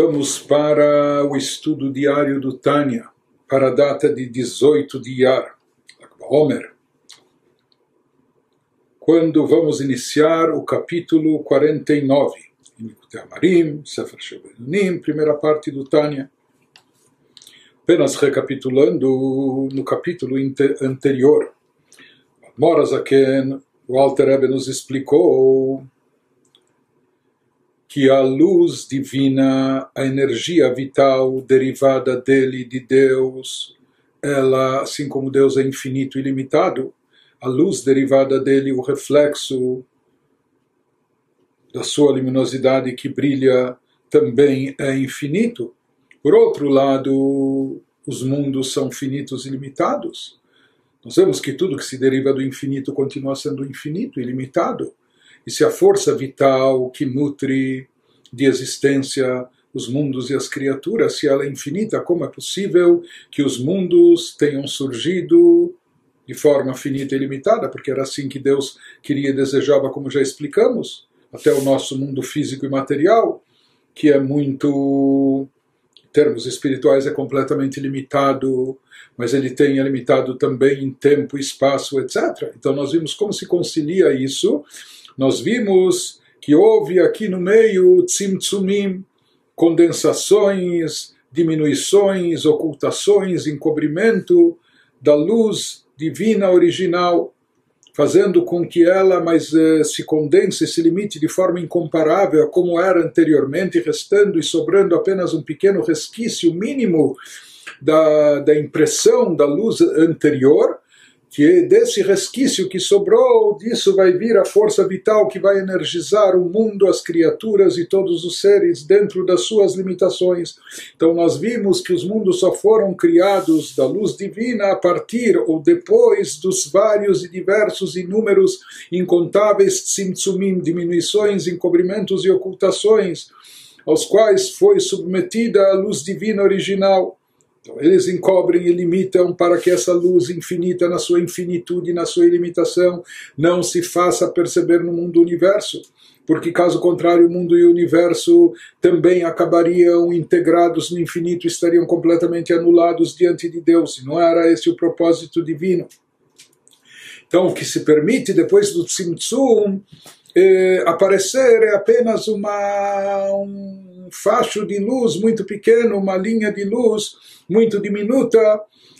Vamos para o estudo diário do Tânia, para a data de 18 de Iyar, Homer, quando vamos iniciar o capítulo 49, Amarim, Sefer Shebenunim, primeira parte do Tânia. Apenas recapitulando no capítulo anterior, Morazaken, o Alter Rebbe nos explicou que a luz divina, a energia vital derivada dele, de Deus, ela, assim como Deus é infinito e limitado, a luz derivada dele, o reflexo da sua luminosidade que brilha, também é infinito. Por outro lado, os mundos são finitos e limitados. Nós vemos que tudo que se deriva do infinito continua sendo infinito e limitado. E se a força vital que nutre de existência os mundos e as criaturas, se ela é infinita, como é possível que os mundos tenham surgido de forma finita e limitada? Porque era assim que Deus queria e desejava, como já explicamos, até o nosso mundo físico e material, que é muito em termos espirituais é completamente limitado, mas ele tem é limitado também em tempo, espaço, etc. Então nós vimos como se concilia isso. Nós vimos que houve aqui no meio tzimtzumim, condensações, diminuições, ocultações, encobrimento da luz divina original, fazendo com que ela mais eh, se condense, se limite de forma incomparável a como era anteriormente, restando e sobrando apenas um pequeno resquício mínimo da, da impressão da luz anterior, que desse resquício que sobrou, disso vai vir a força vital que vai energizar o mundo, as criaturas e todos os seres dentro das suas limitações. Então nós vimos que os mundos só foram criados da luz divina a partir ou depois dos vários e diversos inúmeros incontáveis tzimtzumim, diminuições, encobrimentos e ocultações aos quais foi submetida a luz divina original. Então, eles encobrem e limitam para que essa luz infinita, na sua infinitude, na sua ilimitação, não se faça perceber no mundo universo. Porque, caso contrário, o mundo e o universo também acabariam integrados no infinito, estariam completamente anulados diante de Deus. E não era esse o propósito divino. Então, o que se permite depois do Tzimtzum eh, aparecer é apenas uma, um facho de luz muito pequeno, uma linha de luz muito diminuta,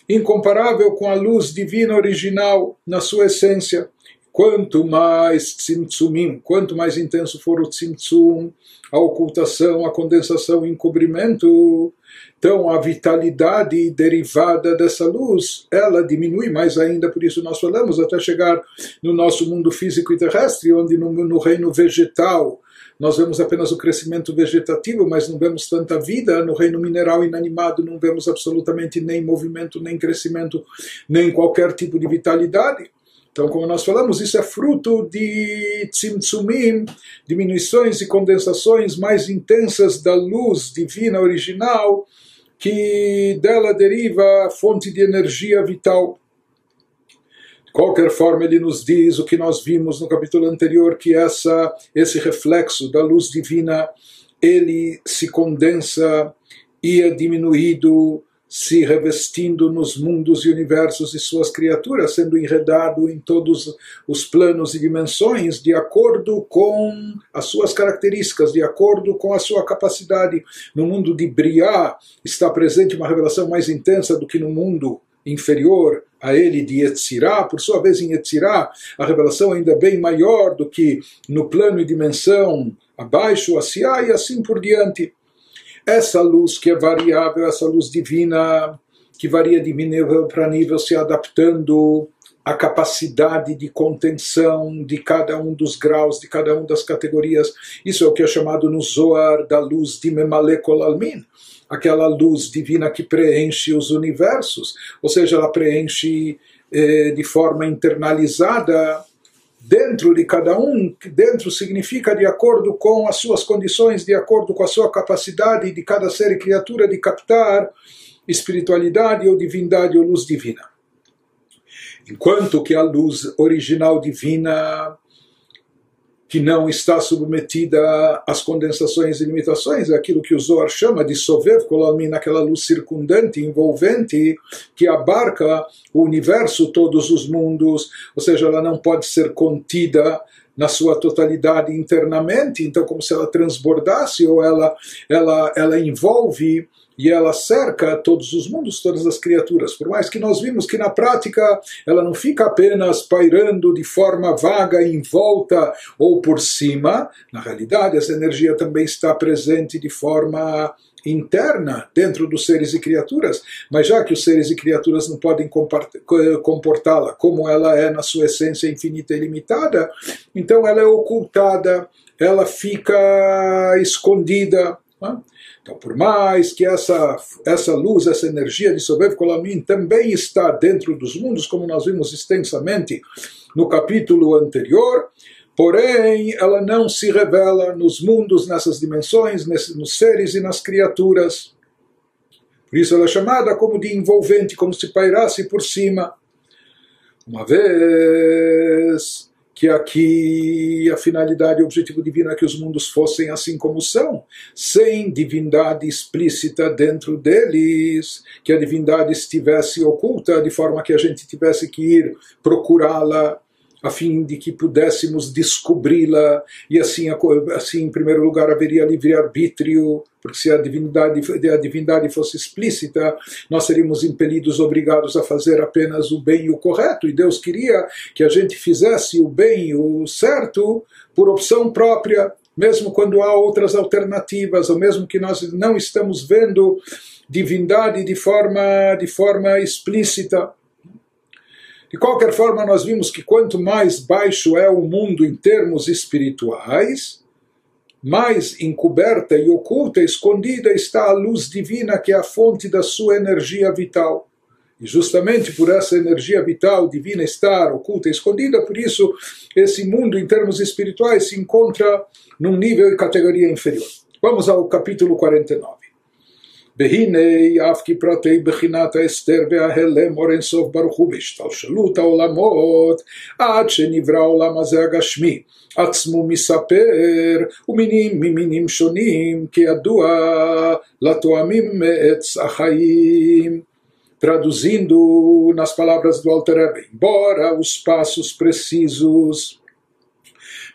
incomparável com a luz divina original na sua essência. Quanto mais tzimtzumim, quanto mais intenso for o tzimtzum, a ocultação, a condensação, o encobrimento, então a vitalidade derivada dessa luz, ela diminui mais ainda, por isso nós falamos até chegar no nosso mundo físico e terrestre, onde no, no reino vegetal nós vemos apenas o crescimento vegetativo, mas não vemos tanta vida. No reino mineral inanimado não vemos absolutamente nem movimento, nem crescimento, nem qualquer tipo de vitalidade. Então, como nós falamos, isso é fruto de tzimtzumim, diminuições e condensações mais intensas da luz divina original, que dela deriva a fonte de energia vital. De qualquer forma, ele nos diz o que nós vimos no capítulo anterior, que essa, esse reflexo da luz divina, ele se condensa e é diminuído, se revestindo nos mundos e universos de suas criaturas, sendo enredado em todos os planos e dimensões de acordo com as suas características, de acordo com a sua capacidade. No mundo de Briá está presente uma revelação mais intensa do que no mundo inferior a ele de Yetzirah, por sua vez em Yetzirah, a revelação ainda bem maior do que no plano e dimensão abaixo, Asiá e assim por diante. Essa luz que é variável, essa luz divina, que varia de nível para nível, se adaptando à capacidade de contenção de cada um dos graus, de cada uma das categorias. Isso é o que é chamado no Zohar da luz de Memalekol Almin aquela luz divina que preenche os universos, ou seja, ela preenche eh, de forma internalizada dentro de cada um, dentro significa de acordo com as suas condições, de acordo com a sua capacidade de cada ser e criatura de captar espiritualidade ou divindade ou luz divina. Enquanto que a luz original divina que não está submetida às condensações e limitações, aquilo que o Zohar chama de Sovev Kolamin, aquela luz circundante, envolvente, que abarca o universo, todos os mundos, ou seja, ela não pode ser contida na sua totalidade internamente, então como se ela transbordasse ou ela, ela, ela envolve e ela cerca todos os mundos, todas as criaturas. Por mais que nós vimos que na prática ela não fica apenas pairando de forma vaga em volta ou por cima, na realidade essa energia também está presente de forma interna dentro dos seres e criaturas, mas já que os seres e criaturas não podem comportá-la como ela é na sua essência infinita e limitada, então ela é ocultada, ela fica escondida. Né? Então, por mais que essa, essa luz, essa energia de Sobev Kolamim também está dentro dos mundos, como nós vimos extensamente no capítulo anterior, porém ela não se revela nos mundos, nessas dimensões, nos seres e nas criaturas. Por isso ela é chamada como de envolvente, como se pairasse por cima. Uma vez que aqui a finalidade e objetivo divino é que os mundos fossem assim como são, sem divindade explícita dentro deles, que a divindade estivesse oculta, de forma que a gente tivesse que ir procurá-la a fim de que pudéssemos descobri-la e assim, assim em primeiro lugar haveria livre arbítrio porque se a divindade a divindade fosse explícita nós seríamos impelidos obrigados a fazer apenas o bem e o correto. E Deus queria que a gente fizesse o bem e o certo por opção própria mesmo quando há outras alternativas ou mesmo que nós não estamos vendo divindade de forma de forma explícita. De qualquer forma, nós vimos que quanto mais baixo é o mundo em termos espirituais, mais encoberta e oculta, escondida está a luz divina que é a fonte da sua energia vital. E justamente por essa energia vital divina estar oculta e escondida, por isso esse mundo em termos espirituais se encontra num nível e categoria inferior. Vamos ao capítulo 49. והנה אף כי פרטי בחינת ההסתר וההלם אור אינסוף ברוך הוא בהשתלשלות העולמות עד שנברא העולם הזה הגשמי עצמו מספר ומינים ממינים שונים כידוע לתואמים מעץ החיים Traduzindo nas palavras do Alter Rebbe, embora os passos precisos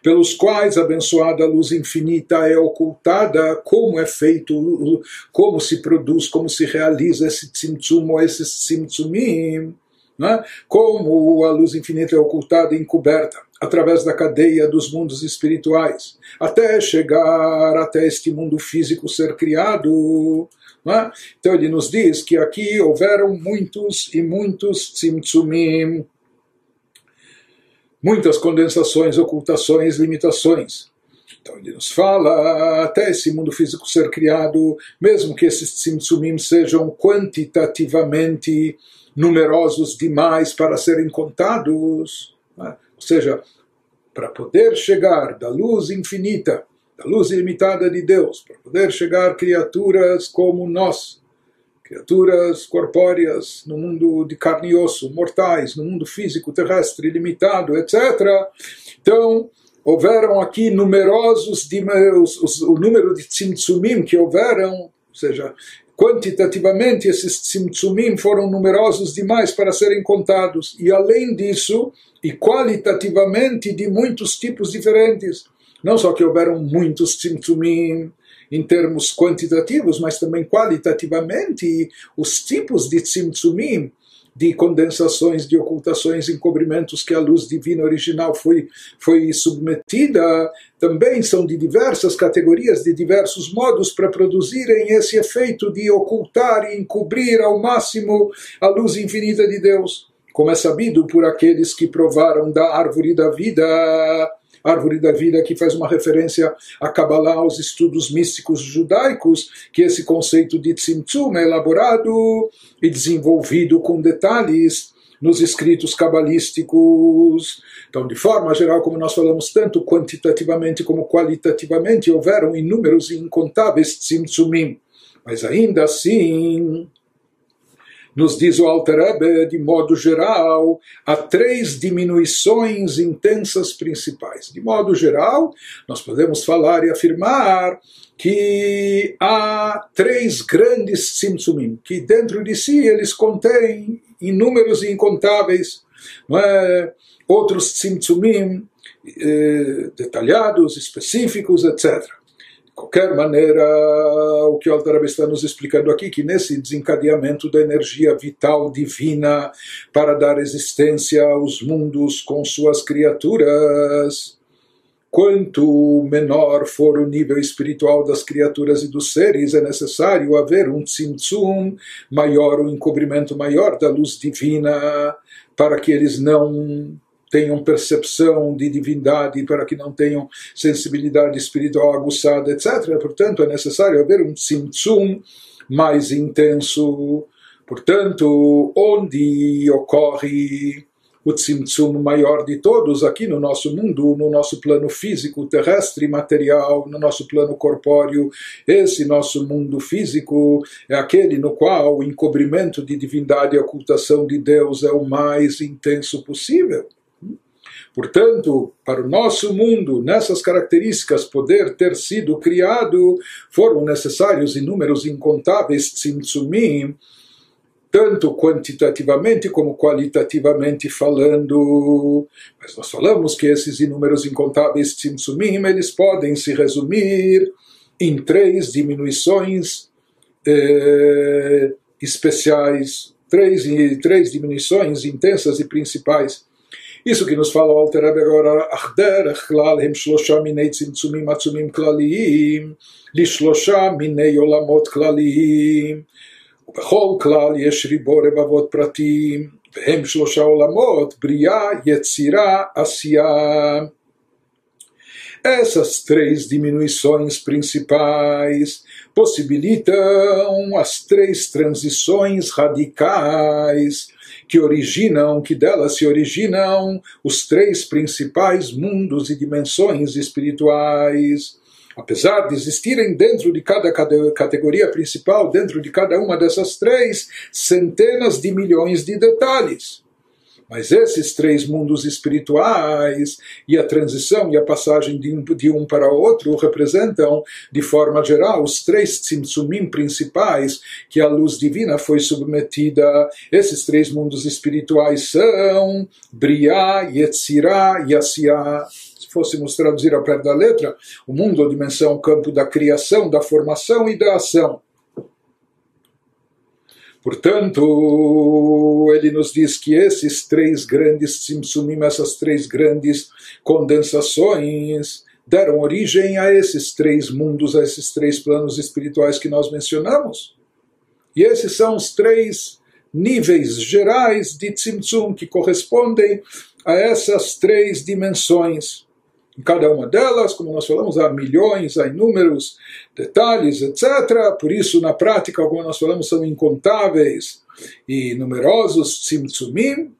pelos quais a abençoada luz infinita é ocultada, como é feito, como se produz, como se realiza esse tzimtzum ou esses tzimtzumim, né? como a luz infinita é ocultada e encoberta através da cadeia dos mundos espirituais, até chegar até este mundo físico ser criado. Né? Então ele nos diz que aqui houveram muitos e muitos tzimtzumim, muitas condensações, ocultações, limitações. Então ele nos fala, até esse mundo físico ser criado, mesmo que esses tzimtzumim sejam quantitativamente numerosos demais para serem contados, né? ou seja, para poder chegar da luz infinita, da luz ilimitada de Deus, para poder chegar criaturas como nós, criaturas corpóreas no mundo de carne e osso, mortais, no mundo físico, terrestre, limitado, etc. Então, houveram aqui numerosos, os, os, o número de tzimtzumim que houveram, ou seja, quantitativamente esses tzimtzumim foram numerosos demais para serem contados, e além disso, e qualitativamente de muitos tipos diferentes. Não só que houveram muitos tzimtzumim, em termos quantitativos, mas também qualitativamente, os tipos de tzimtzumim, de condensações, de ocultações, encobrimentos que a luz divina original foi, foi submetida, também são de diversas categorias, de diversos modos, para produzirem esse efeito de ocultar e encobrir ao máximo a luz infinita de Deus. Como é sabido por aqueles que provaram da árvore da vida árvore da vida, que faz uma referência a Kabbalah, aos estudos místicos judaicos, que esse conceito de Tzimtzum é elaborado e desenvolvido com detalhes nos escritos cabalísticos. Então, de forma geral, como nós falamos, tanto quantitativamente como qualitativamente, houveram inúmeros e incontáveis tzimtzumim. Mas ainda assim, nos diz o Alter Rebbe, de modo geral, há três diminuições intensas principais. De modo geral, nós podemos falar e afirmar que há três grandes tzimtzumim, que dentro de si eles contêm inúmeros e incontáveis, é? outros tzimtzumim eh, detalhados, específicos, etc qualquer maneira, o que o Altarab está nos explicando aqui, que nesse desencadeamento da energia vital divina para dar existência aos mundos com suas criaturas, quanto menor for o nível espiritual das criaturas e dos seres, é necessário haver um tzimtzum maior, um encobrimento maior da luz divina, para que eles não tenham percepção de divindade, para que não tenham sensibilidade espiritual aguçada, etc. Portanto, é necessário haver um tzimtzum mais intenso. Portanto, onde ocorre o tzimtzum maior de todos aqui no nosso mundo, no nosso plano físico, terrestre, material, no nosso plano corpóreo. Esse nosso mundo físico é aquele no qual o encobrimento de divindade e ocultação de Deus é o mais intenso possível. Portanto, para o nosso mundo, nessas características, poder ter sido criado, foram necessários inúmeros incontáveis tzimtzumim, tanto quantitativamente como qualitativamente falando. Mas nós falamos que esses inúmeros incontáveis tzimtzumim, eles podem se resumir em três diminuições eh, especiais, três, três diminuições intensas e principais. Isso que nos fala o Alter agora, Achderech klal hem shlosha minei tzimtzumim atzumim klaliyim, לשלושה מיני עולמות כלליים, ובכל כלל יש ריבו רבבות פרטים, והם שלושה עולמות, בריאה, יצירה, עשייה. Essas três diminuições principais possibilitam as três transições radicais que originam, que delas se originam os três principais mundos e dimensões espirituais. Apesar de existirem dentro de cada categoria principal, dentro de cada uma dessas três, centenas de milhões de detalhes. Mas esses três mundos espirituais e a transição e a passagem de um, de um para outro representam, de forma geral, os três tzimtzumim principais que a luz divina foi submetida. Esses três mundos espirituais são Briá, Yetzirah e Asiá se fôssemos traduzir ao pé da letra, o mundo ou dimensão, campo da criação, da formação e da ação. Portanto, ele nos diz que esses três grandes tzimtzumim, essas três grandes condensações, deram origem a esses três mundos, a esses três planos espirituais que nós mencionamos. E esses são os três níveis gerais de tzimtzum que correspondem a essas três dimensões. Em cada uma delas, como nós falamos, há milhões, há inúmeros detalhes, etc. Por isso, na prática, como nós falamos, são incontáveis e numerosos tzimtzumim,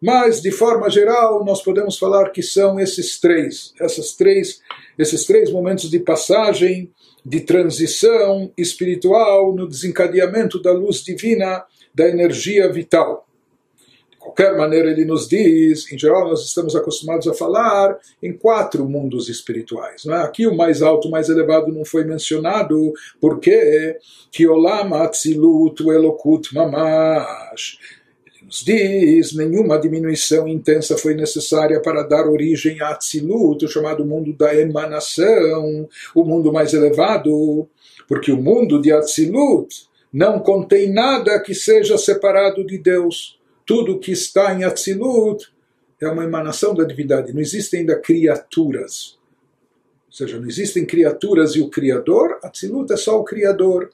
mas de forma geral nós podemos falar que são esses três, essas três, esses três momentos de passagem, de transição espiritual no desencadeamento da luz divina, da energia vital qualquer maneira, ele nos diz, em geral, nós estamos acostumados a falar em quatro mundos espirituais. Não é? Aqui o mais alto, o mais elevado não foi mencionado, porque que Olam Atzilut Elokut Mamash. Nos diz, nenhuma diminuição intensa foi necessária para dar origem a Atzilut, o chamado mundo da emanação, o mundo mais elevado, porque o mundo de Atzilut não contém nada que seja separado de Deus tudo que está em Atzilut é uma emanação da divindade. Não existem ainda criaturas. Ou seja, não existem criaturas e o Criador. Atzilut é só o Criador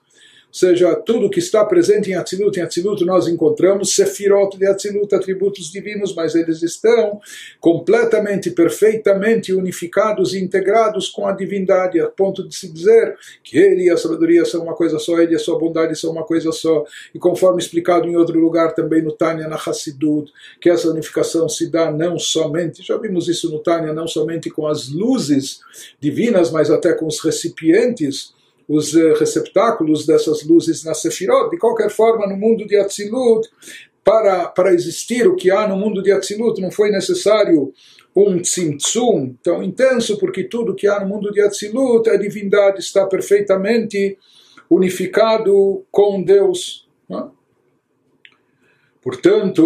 seja, tudo que está presente em Atzilut, em Atzilut nós encontramos Sefirot de Atzilut, atributos divinos, mas eles estão completamente, perfeitamente unificados e integrados com a divindade, a ponto de se dizer que ele e a sabedoria são uma coisa só, ele e a sua bondade são uma coisa só. E conforme explicado em outro lugar também no Tânia, na Hassidut, que essa unificação se dá não somente, já vimos isso no Tânia, não somente com as luzes divinas, mas até com os recipientes os eh, receptáculos dessas luzes na Sefirot. De qualquer forma, no mundo de Atzilut, para, para existir o que há no mundo de Atzilut, não foi necessário um tzimtzum tão intenso, porque tudo que há no mundo de Atzilut, a divindade está perfeitamente unificado com Deus. É? Portanto,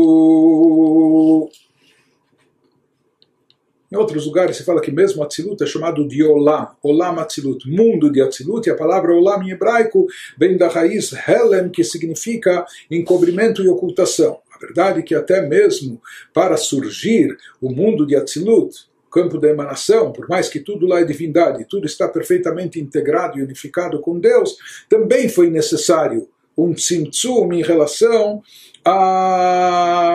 em outros lugares se fala que mesmo Atzilut é chamado de Olam, Olam Atzilut, mundo de Atzilut, e a palavra Olam em hebraico vem da raiz Helem, que significa encobrimento e ocultação. A verdade é que até mesmo para surgir o mundo de Atzilut, campo da emanação, por mais que tudo lá é divindade, tudo está perfeitamente integrado e unificado com Deus, também foi necessário um tzimtzum em relação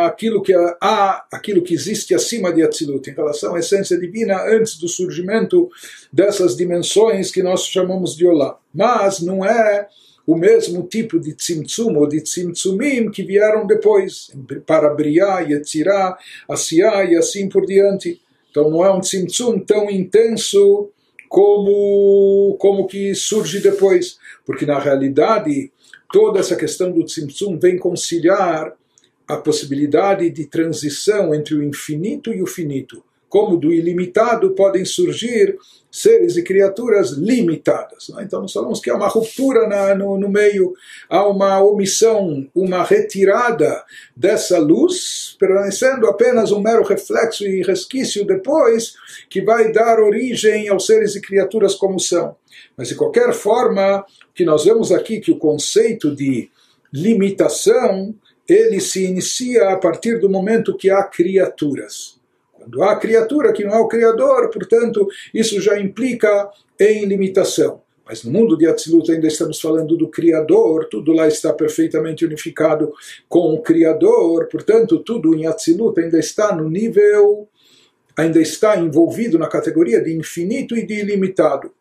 aquilo que há, aquilo que existe acima de Atzilut, em relação à essência divina antes do surgimento dessas dimensões que nós chamamos de Olá. Mas não é o mesmo tipo de tzimtzum ou de tzimtzumim que vieram depois, para Briá, Yetzirá, Asiá e assim por diante. Então não é um tzimtzum tão intenso como, como que surge depois, porque na realidade toda essa questão do Tzimtzum vem conciliar a possibilidade de transição entre o infinito e o finito. Como do ilimitado podem surgir seres e criaturas limitadas. Né? Então, nós falamos que há uma ruptura na, no, no meio, há uma omissão, uma retirada dessa luz, permanecendo apenas um mero reflexo e resquício depois, que vai dar origem aos seres e criaturas como são. Mas, de qualquer forma, que nós vemos aqui que o conceito de limitação ele se inicia a partir do momento que há criaturas. Quando há criatura que não é o Criador, portanto, isso já implica em limitação. Mas no mundo de Atzilut ainda estamos falando do Criador, tudo lá está perfeitamente unificado com o Criador, portanto, tudo em Atzilut ainda está no nível, ainda está envolvido na categoria de infinito e de ilimitado.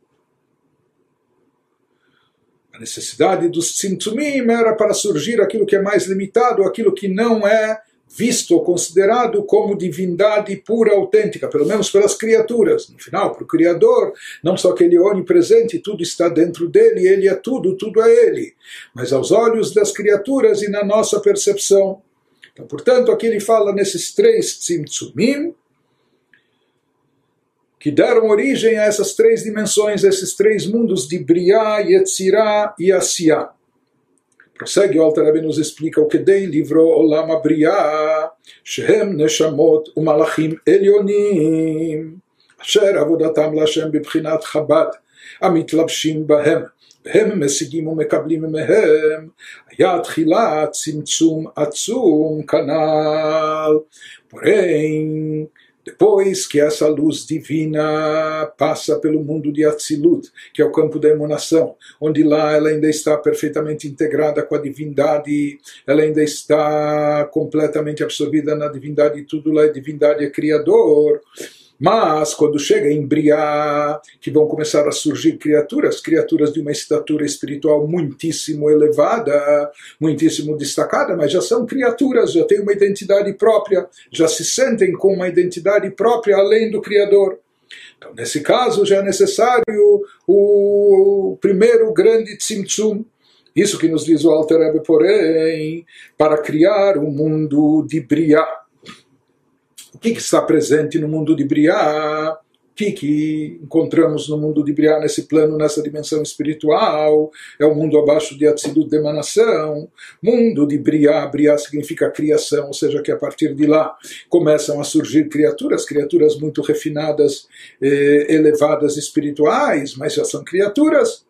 A necessidade dos Tzimtzumim era para surgir aquilo que é mais limitado, aquilo que não é visto ou considerado como divindade pura, autêntica, pelo menos pelas criaturas. No final, para o Criador, não só que ele é onipresente, tudo está dentro dele, ele é tudo, tudo é ele. Mas aos olhos das criaturas e na nossa percepção. Então, portanto, aqui ele fala nesses três tzimtzumim, que deram origem a essas três dimensões, esses três mundos de Briá, Yetzirah e Asiá. Prossegue o Alter Rebbe nos explica o que dei livro Olam Abriá, Shehem Neshamot Umalachim Elionim, אשר עבודתם להשם בבחינת חב"ד, המתלבשים בהם, והם משיגים ומקבלים מהם, היה תחילה צמצום עצום כנ"ל. Porém, depois que essa luz divina passa pelo mundo de Atzilut, que é o campo da emanação, onde lá ela ainda está perfeitamente integrada com a divindade, ela ainda está completamente absorvida na divindade, tudo lá é divindade, é criador. Mas quando chega em Briá, que vão começar a surgir criaturas, criaturas de uma estatura espiritual muitíssimo elevada, muitíssimo destacada, mas já são criaturas, já têm uma identidade própria, já se sentem com uma identidade própria além do Criador. Então, nesse caso, já é necessário o primeiro grande tzimtzum, isso que nos diz o Alter Rebbe, porém, para criar um mundo de Briá que, que está presente no mundo de Briá, o que, que encontramos no mundo de Briá, nesse plano, nessa dimensão espiritual, é o mundo abaixo de Atzilut de emanação, mundo de Briá, Briá significa criação, ou seja, que a partir de lá começam a surgir criaturas, criaturas muito refinadas, eh, elevadas espirituais, mas já são criaturas,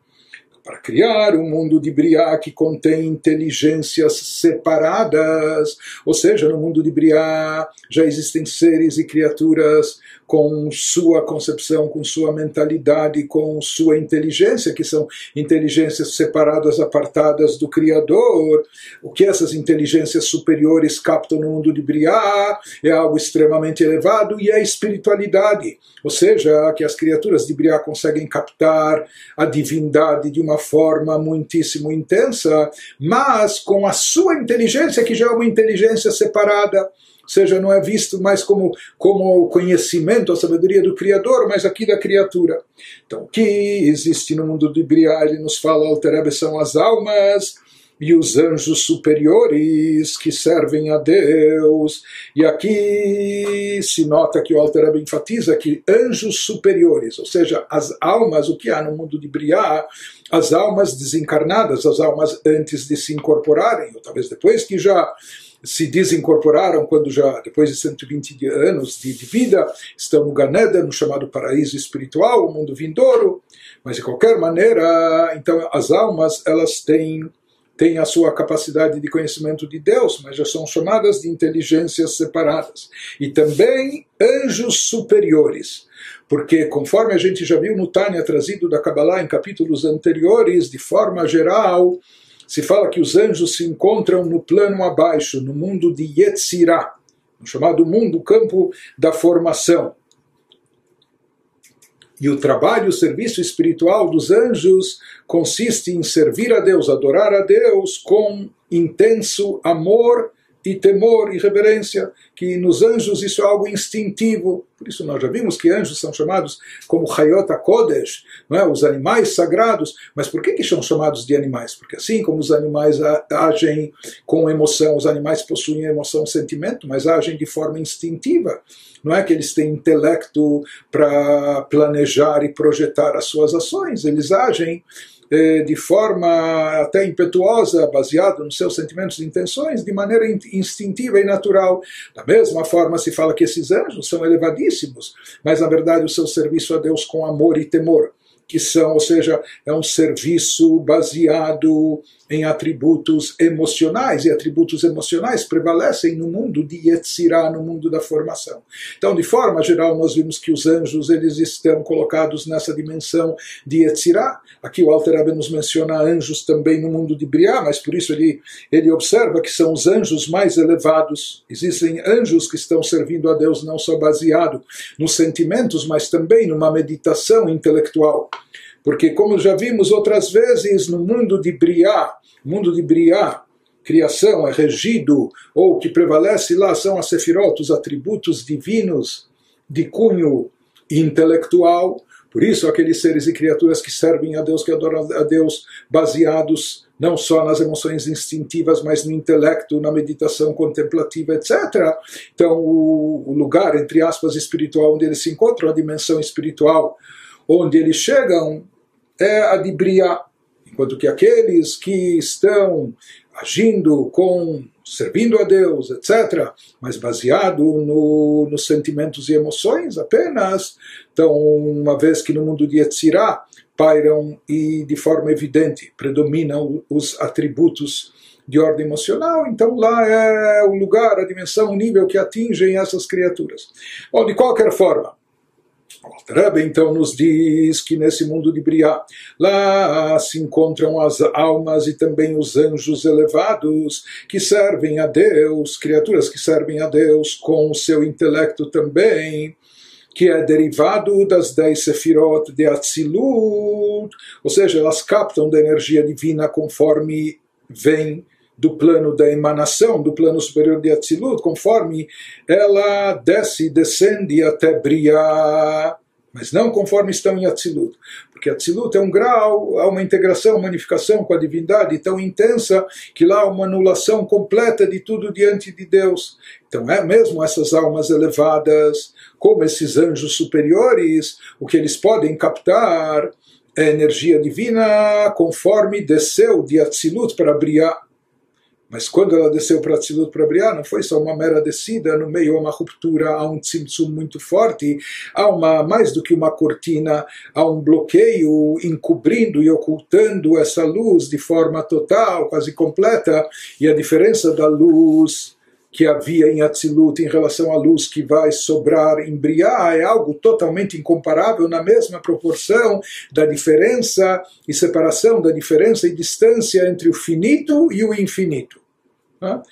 para criar um mundo de Briá que contém inteligências separadas, ou seja, no mundo de Briá já existem seres e criaturas com sua concepção, com sua mentalidade, com sua inteligência, que são inteligências separadas, apartadas do Criador. O que essas inteligências superiores captam no mundo de Briá é algo extremamente elevado e é a espiritualidade, ou seja, que as criaturas de Briá conseguem captar a divindade de uma forma muitíssimo intensa, mas com a sua inteligência, que já é uma inteligência separada seja, não é visto mais como, como conhecimento, a sabedoria do Criador, mas aqui da criatura. Então, o que existe no mundo de Briá, ele nos fala, Alterebe, são as almas e os anjos superiores que servem a Deus. E aqui se nota que o Alter enfatiza que anjos superiores, ou seja, as almas, o que há no mundo de Briá, as almas desencarnadas, as almas antes de se incorporarem, ou talvez depois que já se desincorporaram quando já, depois de 120 anos de, de vida, estão no Ganeda, no chamado paraíso espiritual, o mundo vindouro. Mas de qualquer maneira, então as almas elas têm têm a sua capacidade de conhecimento de Deus, mas já são chamadas de inteligências separadas. E também anjos superiores. Porque, conforme a gente já viu no Tânia trazido da Kabbalah em capítulos anteriores, de forma geral, se fala que os anjos se encontram no plano abaixo, no mundo de Yetzirah, no chamado mundo, campo da formação. E o trabalho, o serviço espiritual dos anjos consiste em servir a Deus, adorar a Deus com intenso amor e temor e reverência, que nos anjos isso é algo instintivo. Por isso nós já vimos que anjos são chamados como Hayot Kodesh, é? os animais sagrados. Mas por que, que são chamados de animais? Porque assim como os animais agem com emoção, os animais possuem emoção, sentimento, mas agem de forma instintiva. Não é que eles têm intelecto para planejar e projetar as suas ações, eles agem de forma até impetuosa, baseado nos seus sentimentos e intenções, de maneira instintiva e natural. Da mesma forma, se fala que esses anjos são elevadíssimos, mas na verdade o seu serviço a Deus com amor e temor que são, ou seja, é um serviço baseado em atributos emocionais, e atributos emocionais prevalecem no mundo de Yetzirah, no mundo da formação. Então, de forma geral, nós vimos que os anjos eles estão colocados nessa dimensão de Yetzirah. Aqui o Alter Rebbe nos menciona anjos também no mundo de Briá, mas por isso ele, ele observa que são os anjos mais elevados. Existem anjos que estão servindo a Deus não só baseado nos sentimentos, mas também numa meditação intelectual. Porque, como já vimos outras vezes, no mundo de Briá, mundo de Briá, criação é regido, ou que prevalece lá são as sefirot, os atributos divinos de cunho intelectual. Por isso, aqueles seres e criaturas que servem a Deus, que adoram a Deus, baseados não só nas emoções instintivas, mas no intelecto, na meditação contemplativa, etc. Então, o lugar, entre aspas, espiritual, onde eles se encontram, a dimensão espiritual, onde eles chegam, é a de Briá. Enquanto que aqueles que estão agindo com, servindo a Deus, etc., mas baseado no, nos sentimentos e emoções apenas, então, uma vez que no mundo de Yetzirah pairam e de forma evidente predominam os atributos de ordem emocional, então lá é o lugar, a dimensão, o nível que atingem essas criaturas. Bom, de qualquer forma, o então nos diz que nesse mundo de Briá, lá se encontram as almas e também os anjos elevados que servem a Deus, criaturas que servem a Deus com o seu intelecto também, que é derivado das dez sefirot de Atzilut, ou seja, elas captam da energia divina conforme vem do plano da emanação, do plano superior de Atzilut, conforme ela desce, descende até Briá, mas não conforme estão em Atzilut. Porque Atzilut é um grau, há uma integração, uma unificação com a divindade tão intensa que lá há uma anulação completa de tudo diante de Deus. Então é mesmo essas almas elevadas, como esses anjos superiores, o que eles podem captar é energia divina conforme desceu de Atzilut para Briá. Mas quando ela desceu para Tzilut para Briá, não foi só uma mera descida, no meio há uma ruptura, há um tzimtzum muito forte, há uma, mais do que uma cortina, há um bloqueio encobrindo e ocultando essa luz de forma total, quase completa, e a diferença da luz que havia em Atzilut em relação à luz que vai sobrar em Briá é algo totalmente incomparável na mesma proporção da diferença e separação da diferença e distância entre o finito e o infinito. Né?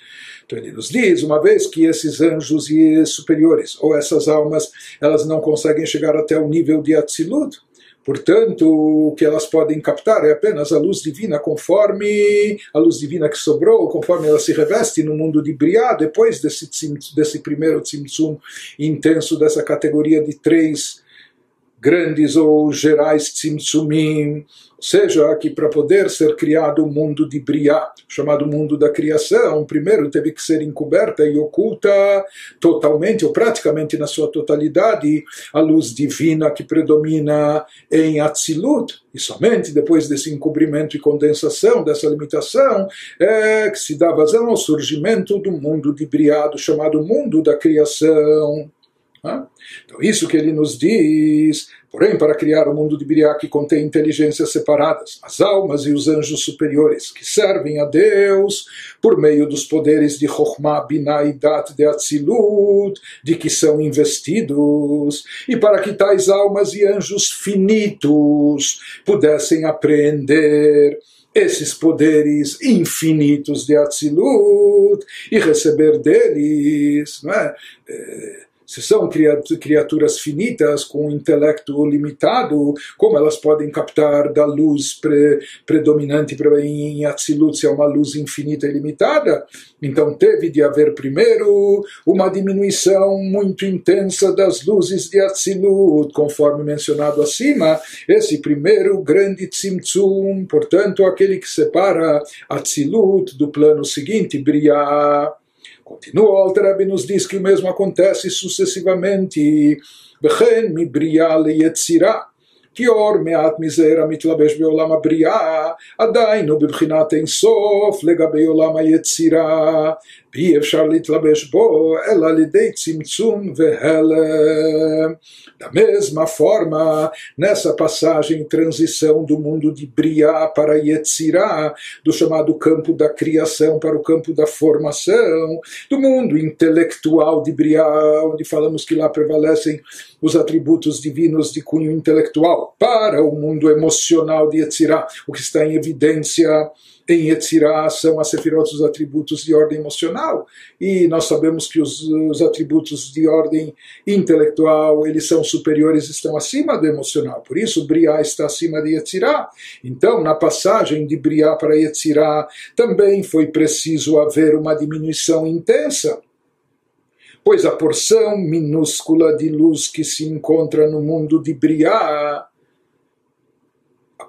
Então ele nos diz, uma vez que esses anjos superiores, ou essas almas, elas não conseguem chegar até o nível de Atzilut, portanto, o que elas podem captar é apenas a luz divina conforme a luz divina que sobrou, conforme ela se reveste no mundo de Briá, depois desse, desse primeiro Tzimtzum intenso dessa categoria de três grandes ou gerais tzimtzumim, ou seja, que para poder ser criado o um mundo de Briá, chamado mundo da criação, primeiro teve que ser encoberta e oculta totalmente ou praticamente na sua totalidade a luz divina que predomina em Atzilut, e somente depois desse encobrimento e condensação, dessa limitação, é que se dá vazão ao surgimento do mundo de Briá, do chamado mundo da criação. Então, isso que ele nos diz, porém, para criar o mundo de Biriá que contém inteligências separadas, as almas e os anjos superiores, que servem a Deus por meio dos poderes de Chokhmah, Binah e Dat de Atzilut, de que são investidos, e para que tais almas e anjos finitos pudessem apreender esses poderes infinitos de Atzilut e receber deles, não é? é se são criaturas finitas com um intelecto limitado, como elas podem captar da luz pre, predominante em Atzilut, se é uma luz infinita e limitada? Então teve de haver primeiro uma diminuição muito intensa das luzes de Atzilut, conforme mencionado acima, esse primeiro grande Tzimtzum, portanto aquele que separa Atzilut do plano seguinte, Briah. Continua, o Alter nos diz que o mesmo acontece sucessivamente. וכן מבריאה ליצירה. כי אור מעט מזעיר המתלבש בעולם הבריאה עדיין הוא בבחינת אין סוף לגבי עולם היצירה ואי אפשר להתלבש בו אלא על ידי צמצום והלם. Da mesma forma, nessa passagem, transição do mundo de Briá para Yetzirá, do chamado campo da criação para o campo da formação, do mundo intelectual de Briá, onde falamos que lá prevalecem os atributos divinos de cunho intelectual, para o mundo emocional de Yetzirá, o que está em evidência em Yetzirah são as sefirot, os atributos de ordem emocional, e nós sabemos que os, os atributos de ordem intelectual, eles são superiores, estão acima do emocional, por isso Briá está acima de Yetzirah. Então, na passagem de Briá para Yetzirah, também foi preciso haver uma diminuição intensa, pois a porção minúscula de luz que se encontra no mundo de Briá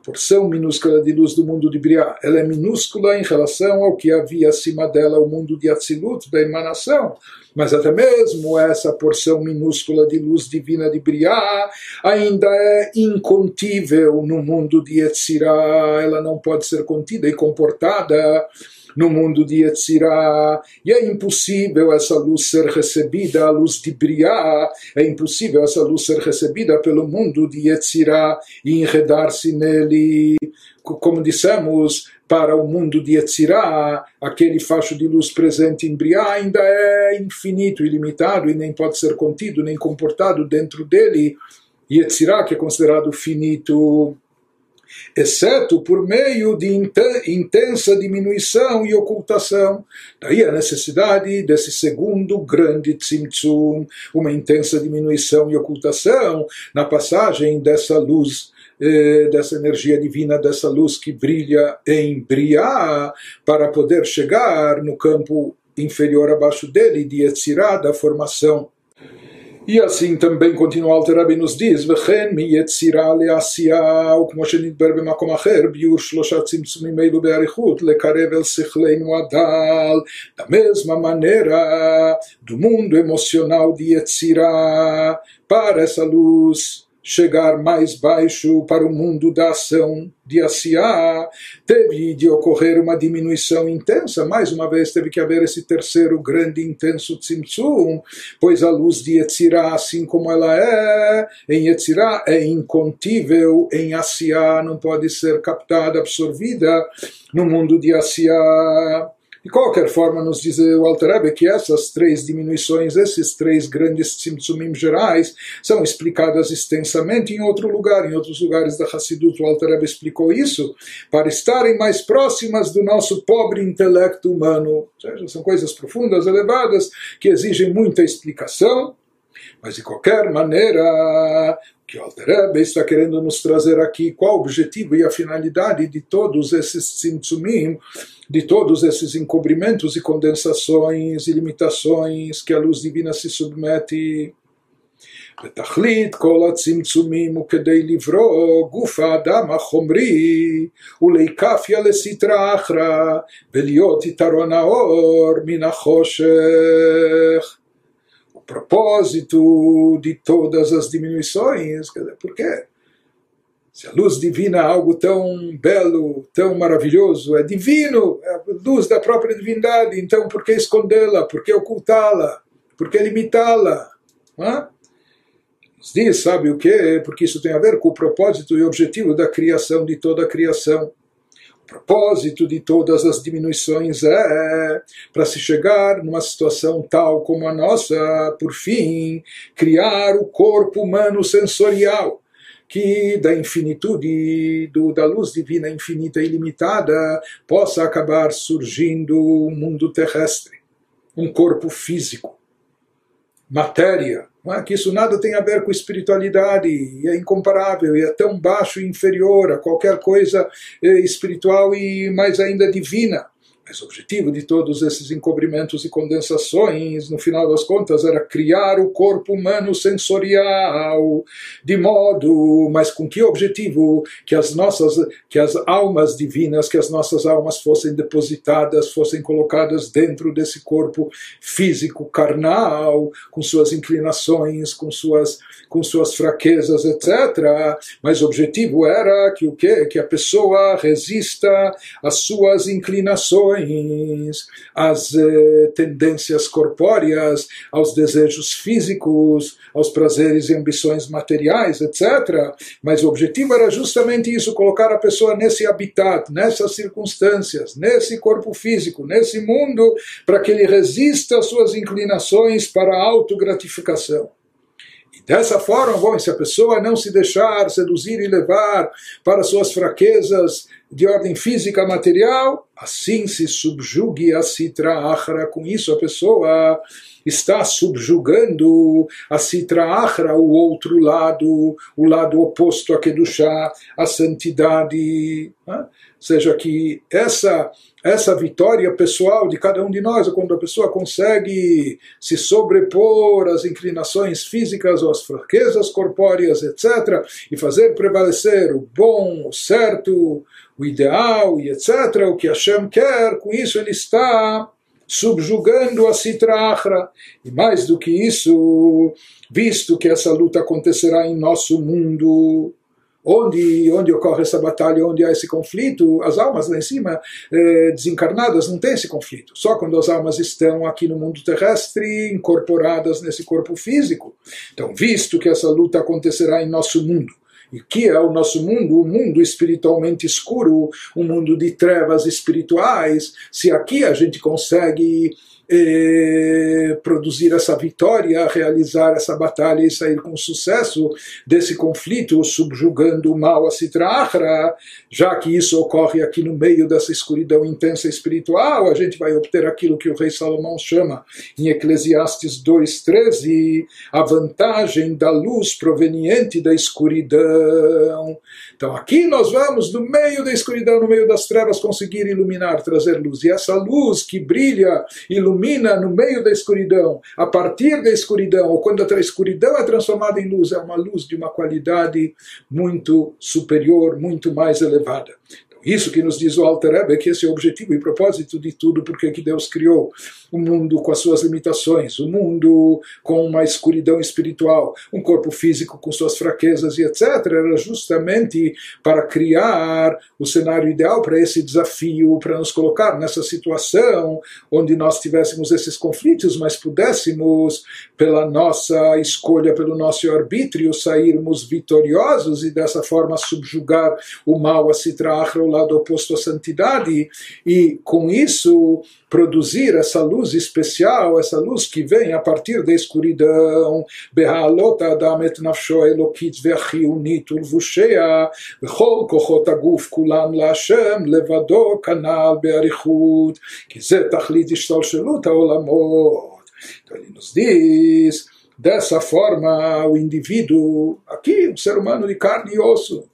porção minúscula de luz do mundo de Briá, ela é minúscula em relação ao que havia acima dela o mundo de Atzilut, da emanação. Mas até mesmo essa porção minúscula de luz divina de Briá ainda é incontível no mundo de Yetzirah, ela não pode ser contida e comportada no mundo de Yetzirah, e é impossível essa luz ser recebida, a luz de Briá, é impossível essa luz ser recebida pelo mundo de Yetzirah e enredar-se nele, como dissemos, para o mundo de Yetzirah, aquele facho de luz presente em Briá ainda é infinito, ilimitado e nem pode ser contido, nem comportado dentro dele. Yetzirah, que é considerado finito, exceto por meio de intensa diminuição e ocultação. Daí a necessidade desse segundo grande tzimtzum, uma intensa diminuição e ocultação na passagem dessa luz eh, dessa energia divina, dessa luz que brilha em Briá, para poder chegar no campo inferior abaixo dele, de Yetzirah, da formação e assim também continua Alter Rabbi nos diz, וכן מיצירה לעשייה, וכמו שנדבר במקום אחר, ביור שלושה צמצומים אלו באריכות, לקרב אל שכלנו הדל, da mesma maneira do mundo emocional de Yetzirah, para essa luz chegar mais baixo para o mundo da ação de Asiá, teve de ocorrer uma diminuição intensa, mais uma vez teve que haver esse terceiro grande intenso tzimtzum, pois a luz de Yetzirah, assim como ela é, em Yetzirah é incontível, em Asiá não pode ser captada, absorvida no mundo de Asiá. De qualquer forma, nos diz o Alter Rebbe que essas três diminuições, esses três grandes tzimtzumim gerais, são explicadas extensamente em outro lugar, em outros lugares da Hassidut. O Alter Rebbe explicou isso para estarem mais próximas do nosso pobre intelecto humano. Ou seja, são coisas profundas, elevadas, que exigem muita explicação Mas de qualquer maneira, que o Alter está querendo nos trazer aqui qual o objetivo e a finalidade de todos esses tzimtzumim, de todos esses encobrimentos e condensações e limitações que a luz divina se submete. ותכלית כל הצמצומים הוא כדי לברוא גוף האדם החומרי ולהיקפיה לסטרא אחרא ולהיות יתרון האור מן החושך. Propósito de todas as diminuições, por quê? Se a luz divina é algo tão belo, tão maravilhoso, é divino, é a luz da própria divindade, então por que escondê-la? Por que ocultá-la? Por que limitá-la? Nos diz, sabe o que? Porque isso tem a ver com o propósito e objetivo da criação de toda a criação. Propósito de todas as diminuições é para se chegar numa situação tal como a nossa, por fim, criar o corpo humano sensorial que da infinitude, do, da luz divina infinita e ilimitada, possa acabar surgindo um mundo terrestre, um corpo físico, matéria, é? que isso nada tem a ver com espiritualidade, e é incomparável, e é tão baixo e inferior a qualquer coisa eh, espiritual e mais ainda divina. Mas o objetivo de todos esses encobrimentos e condensações, no final das contas, era criar o corpo humano sensorial, de modo, mas com que objetivo? Que as nossas, que as almas divinas, que as nossas almas fossem depositadas, fossem colocadas dentro desse corpo físico, carnal, com suas inclinações, com suas, com suas fraquezas, etc. Mas o objetivo era que o quê? Que a pessoa resista às suas inclinações às eh, tendências corpóreas, aos desejos físicos, aos prazeres e ambições materiais, etc. Mas o objetivo era justamente isso, colocar a pessoa nesse habitat, nessas circunstâncias, nesse corpo físico, nesse mundo, para que ele resista às suas inclinações para a autogratificação. Dessa forma, bom, se a pessoa não se deixar seduzir e levar para suas fraquezas de ordem física material, assim se subjugue a Sitra Achra. Com isso, a pessoa está subjugando a Sitra Achra, o outro lado, o lado oposto a Kedushá, a santidade. Né? seja que essa essa vitória pessoal de cada um de nós, quando a pessoa consegue se sobrepor às inclinações físicas ou às fraquezas corpóreas, etc., e fazer prevalecer o bom, o certo, o ideal e etc., o que Hashem quer, com isso ele está subjugando a Sitra Achra. E mais do que isso, visto que essa luta acontecerá em nosso mundo, onde, onde ocorre essa batalha, onde há esse conflito, as almas lá em cima, eh, desencarnadas, não tem esse conflito. Só quando as almas estão aqui no mundo terrestre, incorporadas nesse corpo físico. Então, visto que essa luta acontecerá em nosso mundo, que é o nosso mundo? Um mundo espiritualmente escuro, um mundo de trevas espirituais. Se aqui a gente consegue eh, produzir essa vitória, realizar essa batalha e sair com sucesso desse conflito, subjugando o mal a Sitrahra, já que isso ocorre aqui no meio dessa escuridão intensa espiritual, a gente vai obter aquilo que o rei Salomão chama em Eclesiastes 2,13, a vantagem da luz proveniente da escuridão. Então aqui nós vamos, no meio da escuridão, no meio das trevas, conseguir iluminar, trazer luz. E essa luz que brilha, ilumina, ilumina no meio da escuridão, a partir da escuridão, ou quando a escuridão é transformada em luz, é uma luz de uma qualidade muito superior, muito mais elevada. Isso que nos diz o Alter Rebbe, que esse é o objetivo e propósito de tudo, porque que Deus criou o mundo com as suas limitações, o mundo com uma escuridão espiritual, um corpo físico com suas fraquezas e etc. Era justamente para criar o cenário ideal para esse desafio, para nos colocar nessa situação onde nós tivéssemos esses conflitos, mas pudéssemos, pela nossa escolha, pelo nosso arbítrio, sairmos vitoriosos e dessa forma subjugar o mal a se trazer lado oposto à santidade, e com isso produzir essa luz especial, essa luz que vem a partir da escuridão. Adam et nafsho elokit ulvushea v'chol kochot aguf levado kanal be'arichut que ze tachlit ishtalshelut ha'olamot. Então ele nos diz... Dessa forma, o indivíduo, aqui, o ser humano de carne e osso,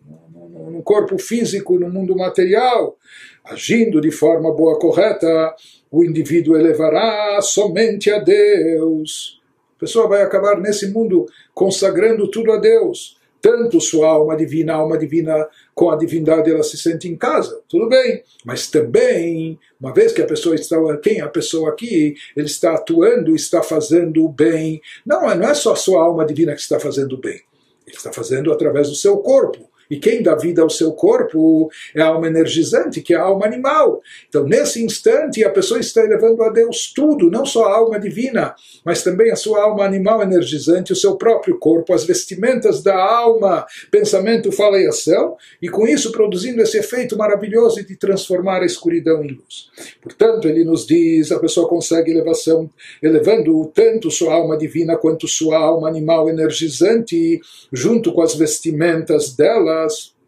no corpo físico, no mundo material, agindo de forma boa, correta, o indivíduo elevará somente a Deus. A pessoa vai acabar nesse mundo consagrando tudo a Deus. Tanto sua alma divina, alma divina com a divindade ela se sente em casa, tudo bem. Mas também, uma vez que a pessoa está, quem é a pessoa aqui, ele está atuando, está fazendo o bem. Não, não é só a sua alma divina que está fazendo o bem. Ele está fazendo através do seu corpo. E quem dá vida ao seu corpo é a alma energizante, que é a alma animal. Então, nesse instante, a pessoa está elevando a Deus tudo, não só a alma divina, mas também a sua alma animal energizante, o seu próprio corpo, as vestimentas da alma, pensamento, fala e ação, e com isso produzindo esse efeito maravilhoso de transformar a escuridão em luz. Portanto, ele nos diz, a pessoa consegue elevação, elevando tanto sua alma divina quanto sua alma animal energizante, junto com as vestimentas dela,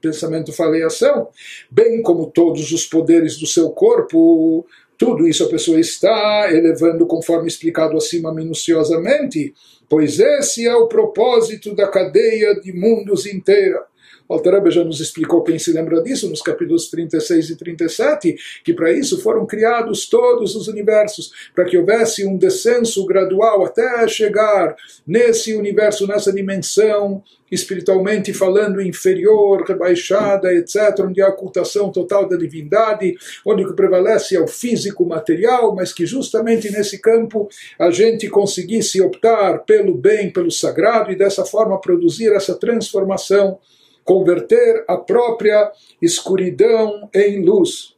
pensamento, fala e ação, bem como todos os poderes do seu corpo, tudo isso a pessoa está elevando conforme explicado acima minuciosamente, pois esse é o propósito da cadeia de mundos inteira. Altareba já nos explicou, quem se lembra disso, nos capítulos 36 e 37, que para isso foram criados todos os universos, para que houvesse um descenso gradual até chegar nesse universo, nessa dimensão, espiritualmente falando, inferior, rebaixada, etc., onde há ocultação total da divindade, onde o que prevalece é o físico material, mas que justamente nesse campo a gente conseguisse optar pelo bem, pelo sagrado e dessa forma produzir essa transformação converter a própria escuridão em luz.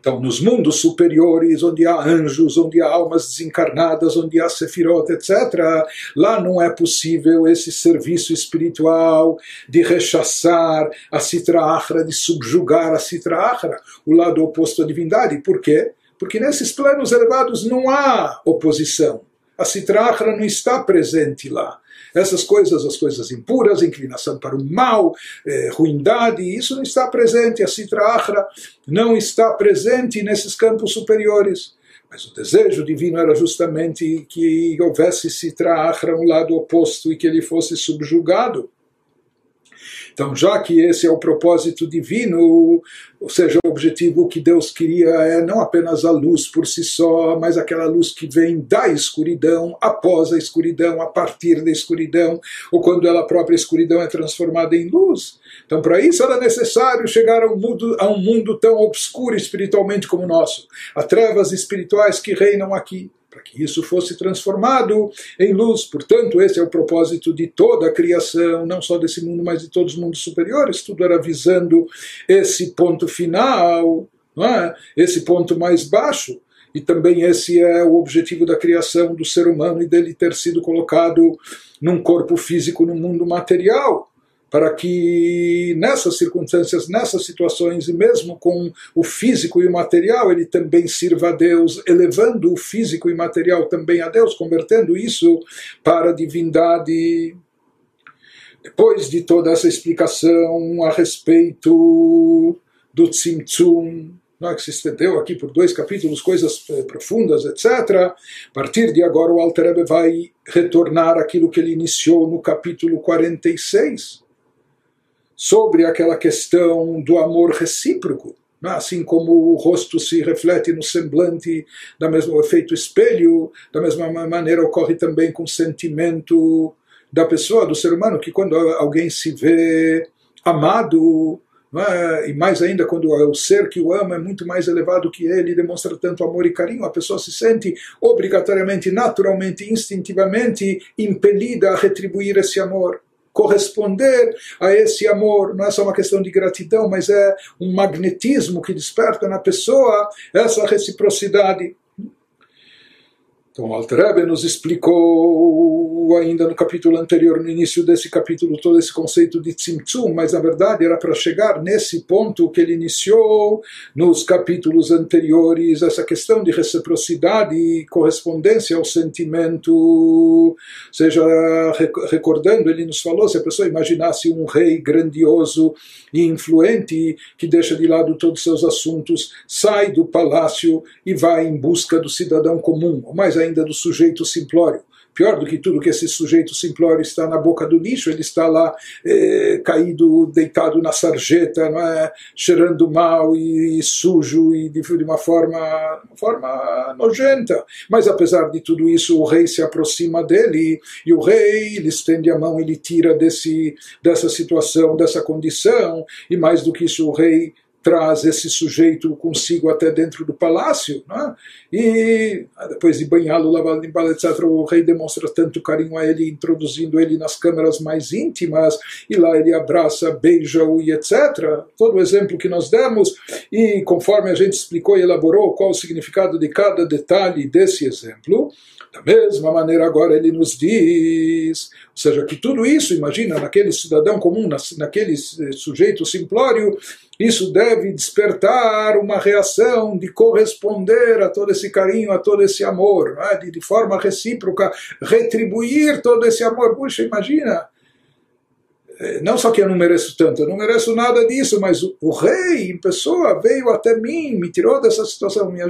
Então, nos mundos superiores, onde há anjos, onde há almas desencarnadas, onde há sefirot, etc., lá não é possível esse serviço espiritual de rechaçar a Sitra Achra, de subjugar a Sitra Achra, o lado oposto à divindade. Por quê? Porque nesses planos elevados não há oposição. A Sitra Achra não está presente lá. Essas coisas, as coisas impuras, inclinação para o mal, eh, ruindade, isso não está presente. A Sitra Achra não está presente nesses campos superiores. Mas o desejo divino era justamente que houvesse Sitra Achra, um lado oposto, e que ele fosse subjugado. Então, já que esse é o propósito divino, ou seja, o objetivo que Deus queria é não apenas a luz por si só, mas aquela luz que vem da escuridão, após a escuridão, a partir da escuridão, ou quando ela própria escuridão é transformada em luz. Então, para isso era necessário chegar a um, mundo, a um mundo tão obscuro espiritualmente como o nosso, a trevas espirituais que reinam aqui para que isso fosse transformado em luz. Portanto, esse é o propósito de toda a criação, não só desse mundo, mas de todos os mundos superiores. Tudo era visando esse ponto final, é? esse ponto mais baixo. E também esse é o objetivo da criação do ser humano e dele ter sido colocado num corpo físico no mundo material para que nessas circunstâncias, nessas situações, e mesmo com o físico e o material, ele também sirva a Deus, elevando o físico e material também a Deus, convertendo isso para a divindade. Depois de toda essa explicação a respeito do Tzimtzum, não, é que se estendeu aqui por dois capítulos, coisas eh, profundas, etc. A partir de agora o Alter vai retornar aquilo que ele iniciou no capítulo 46 sobre aquela questão do amor recíproco. Né? Assim como o rosto se reflete no semblante, da mesma efeito espelho, da mesma maneira ocorre também com o sentimento da pessoa, do ser humano, que quando alguém se vê amado, é? e mais ainda quando o ser que o ama é muito mais elevado que ele, demonstra tanto amor e carinho, a pessoa se sente obrigatoriamente, naturalmente, instintivamente impelida a retribuir esse amor corresponder a esse amor. Não é só uma questão de gratidão, mas é um magnetismo que desperta na pessoa essa reciprocidade. Então, Alter nos explicou ainda no capítulo anterior, no início desse capítulo, todo esse conceito de Tzimtzum, mas na verdade era para chegar nesse ponto que ele iniciou nos capítulos anteriores, essa questão de reciprocidade e correspondência ao sentimento. Ou seja, recordando, ele nos falou: se a pessoa imaginasse um rei grandioso e influente que deixa de lado todos os seus assuntos, sai do palácio e vai em busca do cidadão comum, ou mais ainda do sujeito simplório, Pior do que tudo que esse sujeito simplório está na boca do lixo, ele está lá é, caído, deitado na sarjeta, é? cheirando mal e, e sujo e de, de uma forma, forma nojenta. Mas apesar de tudo isso, o rei se aproxima dele e o rei ele estende a mão, ele tira desse, dessa situação, dessa condição, e mais do que isso, o rei traz esse sujeito consigo até dentro do palácio, né? e ah, depois de banhá-lo, lavá-lo, limpá-lo, etc., o rei demonstra tanto carinho a ele, introduzindo ele nas câmaras mais íntimas, e lá ele abraça, beija-o e etc. Todo o exemplo que nós demos, e conforme a gente explicou e elaborou qual o significado de cada detalhe desse exemplo, da mesma maneira, agora ele nos diz, ou seja, que tudo isso, imagina, naquele cidadão comum, naquele sujeito simplório, isso deve despertar uma reação de corresponder a todo esse carinho, a todo esse amor, é? de, de forma recíproca, retribuir todo esse amor. Puxa, imagina, eh, não só que eu não mereço tanto, eu não mereço nada disso, mas o, o, rei em pessoa veio até mim, me tirou dessa situação. Me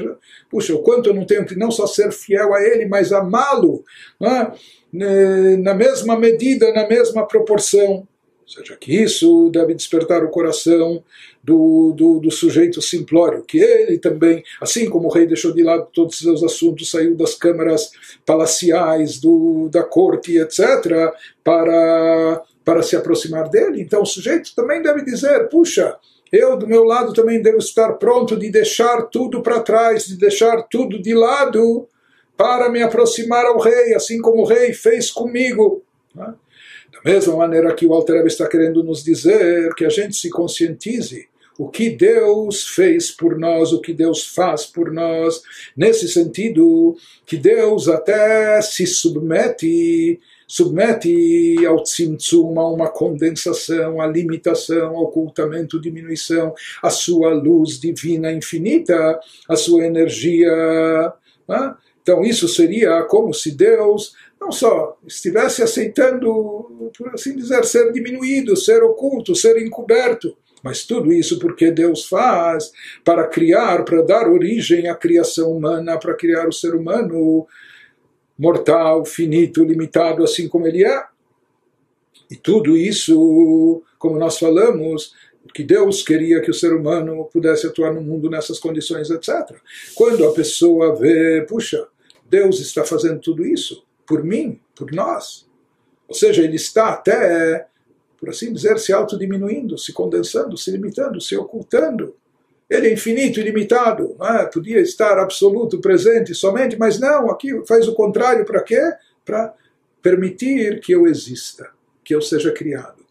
Puxa, o quanto eu não tenho que não só ser fiel a ele, mas amá-lo é? na mesma medida, na mesma proporção. Ou seja, que isso deve despertar o coração do, do, do, sujeito simplório, que ele também, assim como o rei deixou de lado todos os seus assuntos, saiu das câmaras palaciais, do, da corte, etc., para, para se aproximar dele. Então o sujeito também deve dizer: puxa, eu do meu lado também devo estar pronto de deixar tudo para trás, de deixar tudo de lado para me aproximar ao rei, assim como o rei fez comigo. Né? Da mesma maneira que o Alter está querendo nos dizer que a gente se conscientize o que Deus fez por nós, o que Deus faz por nós, nesse sentido que Deus até se submete submete ao tzimtzum, a uma condensação, a limitação, ao ocultamento, diminuição, a sua luz divina infinita, a sua energia. Né? Então isso seria como se Deus não só estivesse aceitando, por assim dizer, ser diminuído, ser oculto, ser encoberto, mas tudo isso porque Deus faz para criar, para dar origem à criação humana, para criar o ser humano mortal, finito, limitado, assim como ele é. E tudo isso, como nós falamos, que Deus queria que o ser humano pudesse atuar no mundo nessas condições, etc. Quando a pessoa vê, puxa, Deus está fazendo tudo isso, por mim, por nós. Ou seja, ele está até, por assim dizer, se autodiminuindo, se condensando, se limitando, se ocultando. Ele é infinito, ilimitado, é? podia estar absoluto, presente somente, mas não, aqui faz o contrário para quê? Para permitir que eu exista, que eu seja criado.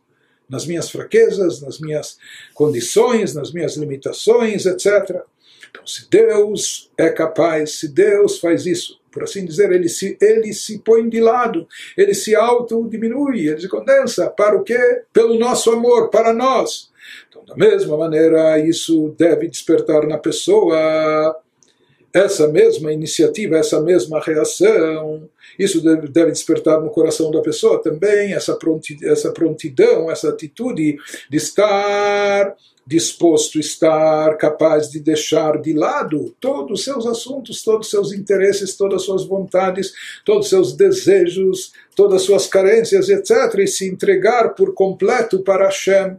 Nas minhas fraquezas, nas minhas condições, nas minhas limitações, etc. Então, se Deus é capaz, se Deus faz isso, por assim dizer, ele se, ele se põe de lado, ele se autodiminui, ele se condensa. Para o quê? Pelo nosso amor, para nós. Então, da mesma maneira, isso deve despertar na pessoa essa mesma iniciativa, essa mesma reação. Isso deve, deve despertar no coração da pessoa também essa prontidão, essa, prontidão, essa atitude de estar disposto estar capaz de deixar de lado todos os seus assuntos, todos os seus interesses, todas as suas vontades, todos os seus desejos, todas as suas carências, etc., e se entregar por completo para Hashem,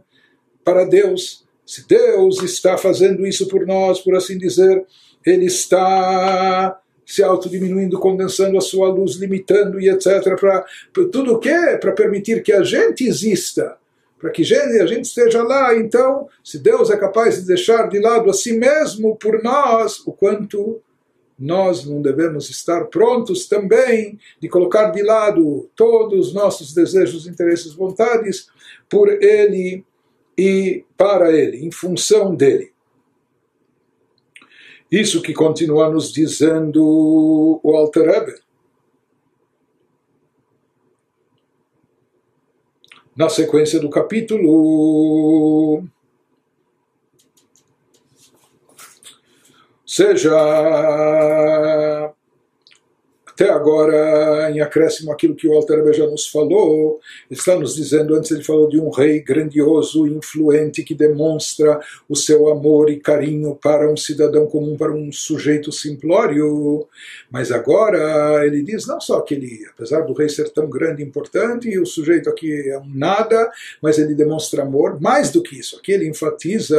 para Deus. Se Deus está fazendo isso por nós, por assim dizer, Ele está se autodiminuindo, condensando a sua luz, limitando e etc. Para tudo o que? Para permitir que a gente exista para que a gente esteja lá, então, se Deus é capaz de deixar de lado a si mesmo por nós, o quanto nós não devemos estar prontos também de colocar de lado todos os nossos desejos, interesses, vontades por Ele e para Ele, em função dele. Isso que continua nos dizendo o Alter Rebbe. na sequência do capítulo. Seja até agora, em acréscimo àquilo que o Alter já nos falou, está nos dizendo, antes ele falou de um rei grandioso, influente, que demonstra o seu amor e carinho para um cidadão comum, para um sujeito simplório. Mas agora ele diz não só que ele, apesar do rei ser tão grande e importante, e o sujeito aqui é um nada, mas ele demonstra amor. Mais do que isso, aqui ele enfatiza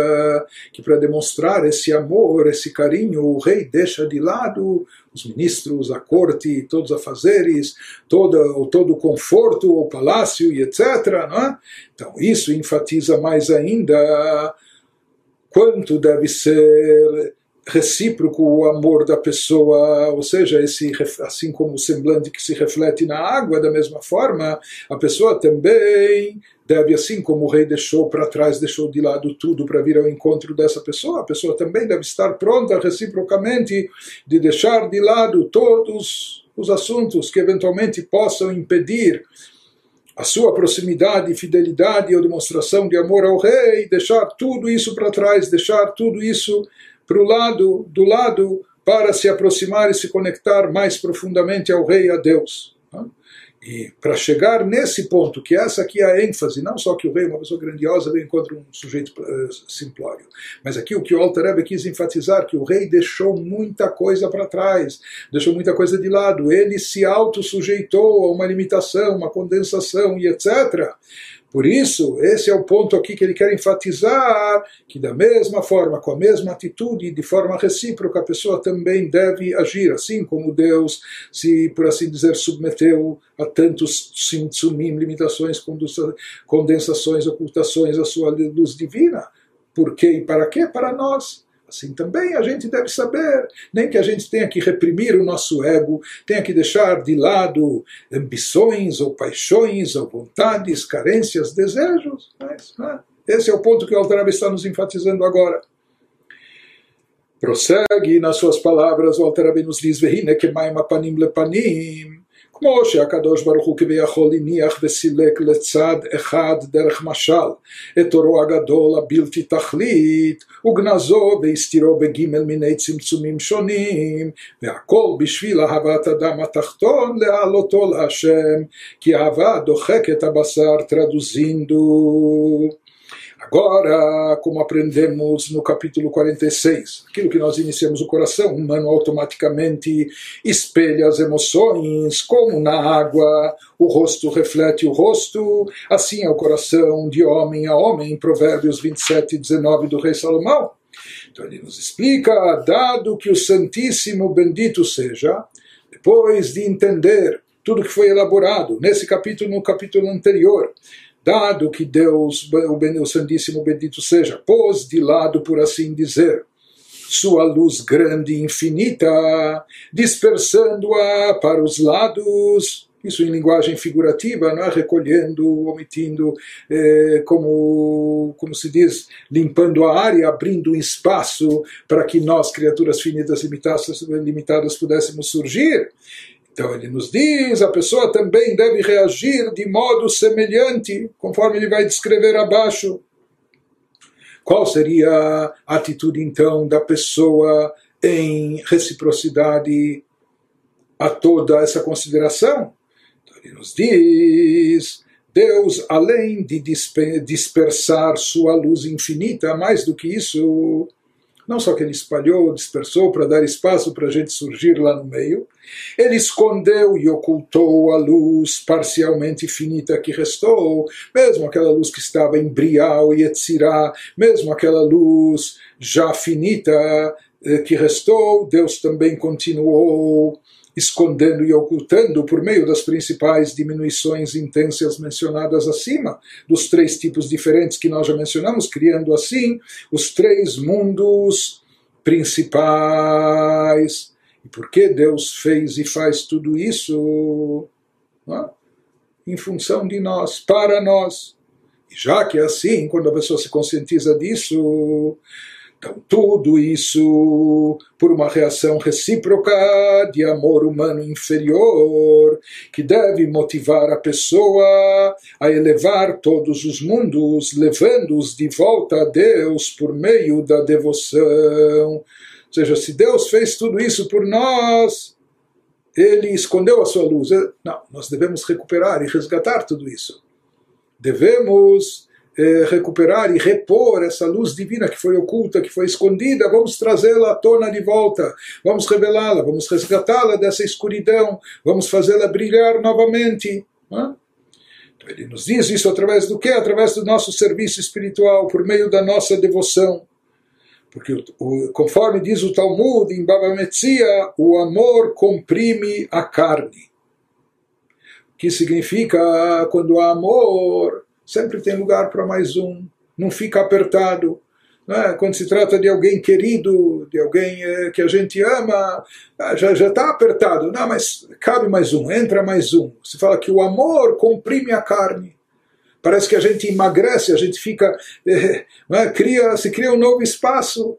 que para demonstrar esse amor, esse carinho, o rei deixa de lado os ministros, a corte, todos os afazeres, todo, todo o conforto, o palácio e etc. É? Então isso enfatiza mais ainda quanto deve ser recíproco o amor da pessoa, ou seja, esse assim como o semblante que se reflete na água, da mesma forma, a pessoa também deve, assim como o rei deixou para trás, deixou de lado tudo para vir ao encontro dessa pessoa, a pessoa também deve estar pronta reciprocamente de deixar de lado todos os assuntos que eventualmente possam impedir a sua proximidade, fidelidade ou demonstração de amor ao rei, deixar tudo isso para trás, deixar tudo isso para o lado, do lado, para se aproximar e se conectar mais profundamente ao Rei, a Deus. E para chegar nesse ponto, que essa aqui é a ênfase, não só que o rei uma pessoa grandiosa, vem contra um sujeito uh, simplório, mas aqui o que o Alter quis enfatizar, que o rei deixou muita coisa para trás, deixou muita coisa de lado, ele se auto-sujeitou a uma limitação, uma condensação e etc. Por isso, esse é o ponto aqui que ele quer enfatizar, que da mesma forma, com a mesma atitude, de forma recíproca, a pessoa também deve agir, assim como Deus se, por assim dizer, submeteu a tantos simtsumim, limitações, condensações, ocultações à sua luz divina. Por quê e para quê? Para nós. Assim também a gente deve saber, nem que a gente tenha que reprimir o nosso ego, tenha que deixar de lado ambições ou paixões ou vontades, carências, desejos. Mas, né? Esse é o ponto que o Altarab está nos enfatizando agora. Prossegue nas suas palavras, o Altarab nos diz: Vehine que maim apanim lepanim. כמו שהקדוש ברוך הוא כביכול הניח וסילק לצד אחד דרך משל את אורו הגדול הבלתי תכלית וגנזו והסתירו בגימל מיני צמצומים שונים והכל בשביל אהבת אדם התחתון להעלותו להשם כי אהבה דוחקת הבשר טרדוזינדו Agora, como aprendemos no capítulo 46, aquilo que nós iniciamos o coração humano automaticamente espelha as emoções, como na água o rosto reflete o rosto, assim é o coração de homem a homem, em Provérbios 27 e 19 do rei Salomão. Então ele nos explica, dado que o Santíssimo bendito seja, depois de entender tudo que foi elaborado nesse capítulo, no capítulo anterior, dado que Deus, o Santíssimo Bendito seja, pôs de lado, por assim dizer, sua luz grande e infinita, dispersando-a para os lados, isso em linguagem figurativa, não é? recolhendo, omitindo, eh, como, como se diz, limpando a área, abrindo um espaço para que nós, criaturas finitas limitadas, limitadas pudéssemos surgir. Então ele nos diz, a pessoa também deve reagir de modo semelhante, conforme ele vai descrever abaixo. Qual seria a atitude então da pessoa em reciprocidade a toda essa consideração? Então ele nos diz, Deus, além de dispersar sua luz infinita, mais do que isso, não só que ele espalhou, dispersou para dar espaço para a gente surgir lá no meio, ele escondeu e ocultou a luz parcialmente finita que restou, mesmo aquela luz que estava em Brial e Etzirá, mesmo aquela luz já finita eh, que restou, Deus também continuou escondendo e ocultando por meio das principais diminuições intensas mencionadas acima, dos três tipos diferentes que nós já mencionamos, criando assim os três mundos principais. E por que Deus fez e faz tudo isso? Em função de nós, para nós. E já que é assim, quando a pessoa se conscientiza disso, então, tudo isso por uma reação recíproca de amor humano inferior, que deve motivar a pessoa a elevar todos os mundos, levando-os de volta a Deus por meio da devoção. Ou seja, se Deus fez tudo isso por nós, ele escondeu a sua luz. Não, nós devemos recuperar e resgatar tudo isso. Devemos eh, recuperar e repor essa luz divina que foi oculta, que foi escondida, vamos trazê-la à tona de volta, vamos revelá-la, vamos resgatá-la dessa escuridão, vamos fazê-la brilhar novamente. Então ele nos diz isso através do quê? Através do nosso serviço espiritual, por meio da nossa devoção. Porque, o, conforme diz o Talmud, em Baba Metzia, o amor comprime a carne. O que significa quando há amor, sempre tem lugar para mais um, não fica apertado. É? Quando se trata de alguém querido, de alguém é, que a gente ama, ah, já está apertado. Não, mas cabe mais um, entra mais um. Se fala que o amor comprime a carne. Parece que a gente emagrece, a gente fica, é, é, cria, se cria um novo espaço.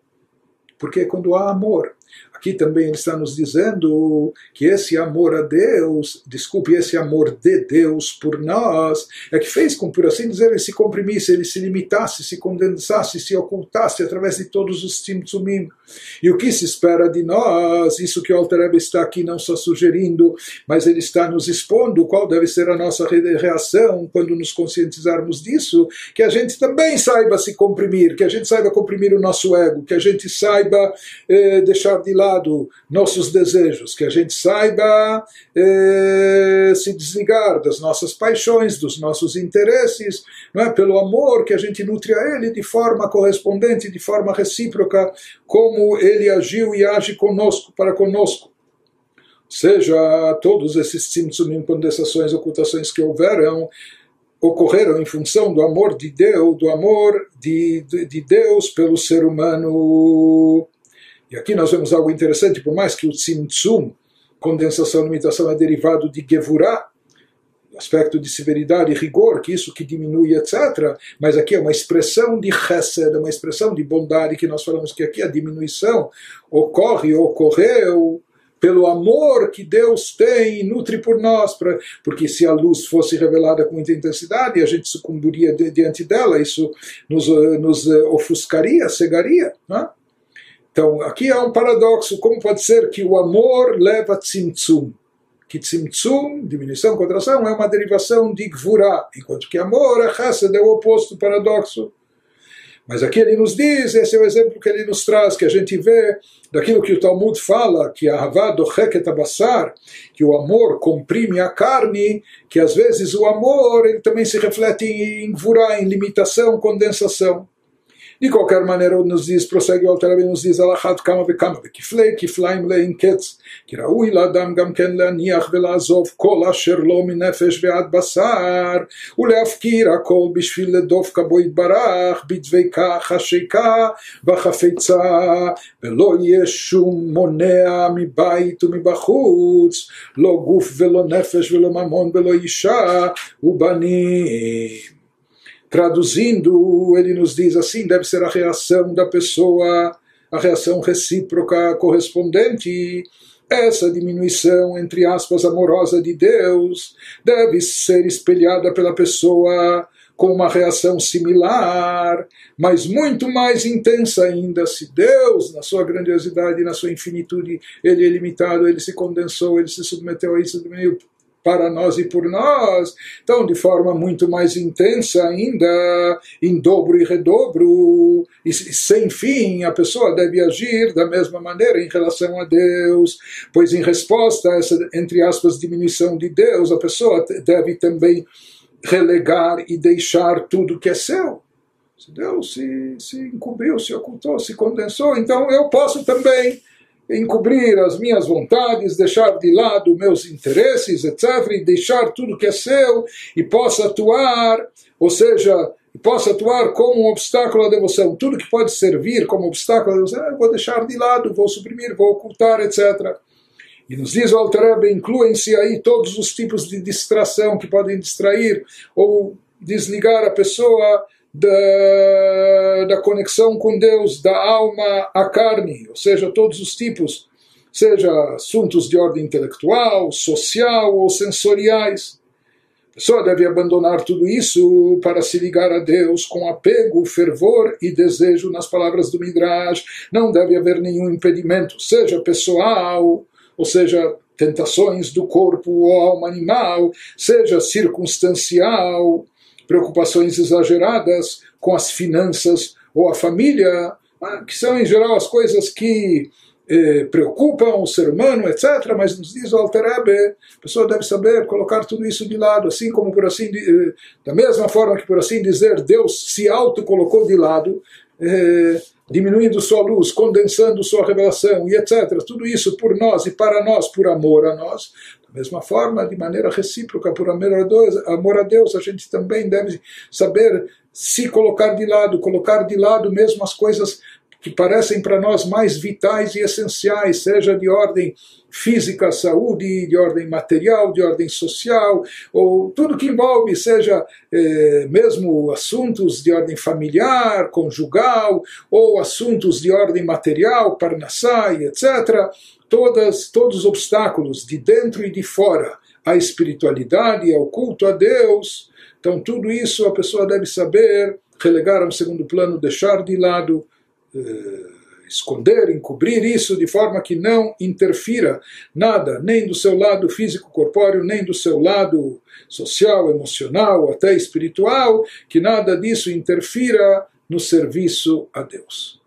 Porque quando há amor, Aqui também ele está nos dizendo que esse amor a Deus, desculpe, esse amor de Deus por nós, é que fez com, por assim dizer, ele se comprimisse, ele se limitasse, se condensasse, se ocultasse através de todos os tzimtzumim. E o que se espera de nós, isso que o Altareb está aqui não só sugerindo, mas ele está nos expondo qual deve ser a nossa reação quando nos conscientizarmos disso, que a gente também saiba se comprimir, que a gente saiba comprimir o nosso ego, que a gente saiba eh, deixar de lado lado nossos desejos, que a gente saiba eh, se desligar das nossas paixões, dos nossos interesses, não é? pelo amor que a gente nutre a Ele de forma correspondente, de forma recíproca, como Ele agiu e age conosco, para conosco. Seja todos esses tzimtzumim, condensações, ocultações que houveram, ocorreram em função do amor de Deus, do amor de, de, de Deus pelo ser humano. E aqui nós vemos algo interessante, por mais que o tzimtzum, condensação, limitação, é derivado de gevurah, aspecto de severidade e rigor, que isso que diminui, etc. Mas aqui é uma expressão de chesed, uma expressão de bondade, que nós falamos que aqui a diminuição ocorre, ocorreu pelo amor que Deus tem e nutre por nós, pra, porque se a luz fosse revelada com muita intensidade, a gente sucumbiria de, diante dela, isso nos, nos ofuscaria, cegaria. Não é? Então, aqui há um paradoxo. Como pode ser que o amor leva a tzimtzum? Que tzimtzum, diminuição, contração, é uma derivação de gvura, enquanto que amor é chesed, é o oposto do paradoxo. Mas aqui ele nos diz, esse é o exemplo que ele nos traz, que a gente vê daquilo que o Talmud fala, que a abassar, que o amor comprime a carne, que às vezes o amor ele também se reflete em gvura, em limitação, condensação. De qualquer maneira, nos diz, prossegue o Alter nos diz, Alachat kama וכמה, וכפלי כפליים לאין קץ, כי ראוי לאדם גם כן להניח ולעזוב כל אשר לו מנפש ועד בשר, ולהפקיר הכל בשביל לדופקה בו יתברך, בדבקה, חשיקה וחפצה, ולא יהיה שום מונע מבית ומבחוץ, לא גוף ולא נפש ולא ממון ולא אישה ובנים. Traduzindo, ele nos diz assim: deve ser a reação da pessoa, a reação recíproca correspondente. Essa diminuição, entre aspas, amorosa de Deus, deve ser espelhada pela pessoa com uma reação similar, mas muito mais intensa ainda, se Deus, na sua grandiosidade, na sua infinitude, ele é limitado, ele se condensou, ele se submeteu a isso para nós e por nós. Então, de forma muito mais intensa ainda, em dobro e redobro, e sem fim, a pessoa deve agir da mesma maneira em relação a Deus, pois em resposta a essa, entre aspas, diminuição de Deus, a pessoa deve também relegar e deixar tudo que é seu. Se Deus se, se encobriu, se ocultou, se condensou, então eu posso também encobrir as minhas vontades, deixar de lado meus interesses, etc., e deixar tudo que é seu e possa atuar, ou seja, possa atuar como um obstáculo à devoção. Tudo que pode servir como obstáculo à devoção, eu vou deixar de lado, vou suprimir, vou ocultar, etc. E nos diz o Altareb, incluem-se aí todos os tipos de distração que podem distrair ou desligar a pessoa da, da conexão com Deus, da alma à carne, ou seja, todos os tipos, seja assuntos de ordem intelectual, social ou sensoriais. A pessoa deve abandonar tudo isso para se ligar a Deus com apego, fervor e desejo nas palavras do Midrash. Não deve haver nenhum impedimento, seja pessoal, ou seja, tentações do corpo ou alma animal, seja circunstancial, preocupações exageradas com as finanças ou a família, ah, que são em geral as coisas que eh, preocupam o ser humano, etc. Mas nos diz o Alterebe, a pessoa deve saber colocar tudo isso de lado, assim como por assim, eh, da mesma forma que por assim dizer, Deus se auto colocou de lado, eh, diminuindo sua luz, condensando sua revelação e etc. Tudo isso por nós e para nós, por amor a nós. Mesma forma, de maneira recíproca, por amor a Deus, amor a Deus a gente também deve saber se colocar de lado, colocar de lado mesmo as coisas que parecem para nós mais vitais e essenciais, seja de ordem física, saúde, de ordem material, de ordem social, ou tudo que envolve, seja eh, mesmo assuntos de ordem familiar, conjugal, ou assuntos de ordem material, parnassai, etc. Todas, todos os obstáculos de dentro e de fora à espiritualidade, ao culto a Deus. Então, tudo isso a pessoa deve saber, relegar a um segundo plano, deixar de lado eh, esconder, encobrir isso de forma que não interfira nada, nem do seu lado físico-corpóreo, nem do seu lado social, emocional, até espiritual, que nada disso interfira no serviço a Deus.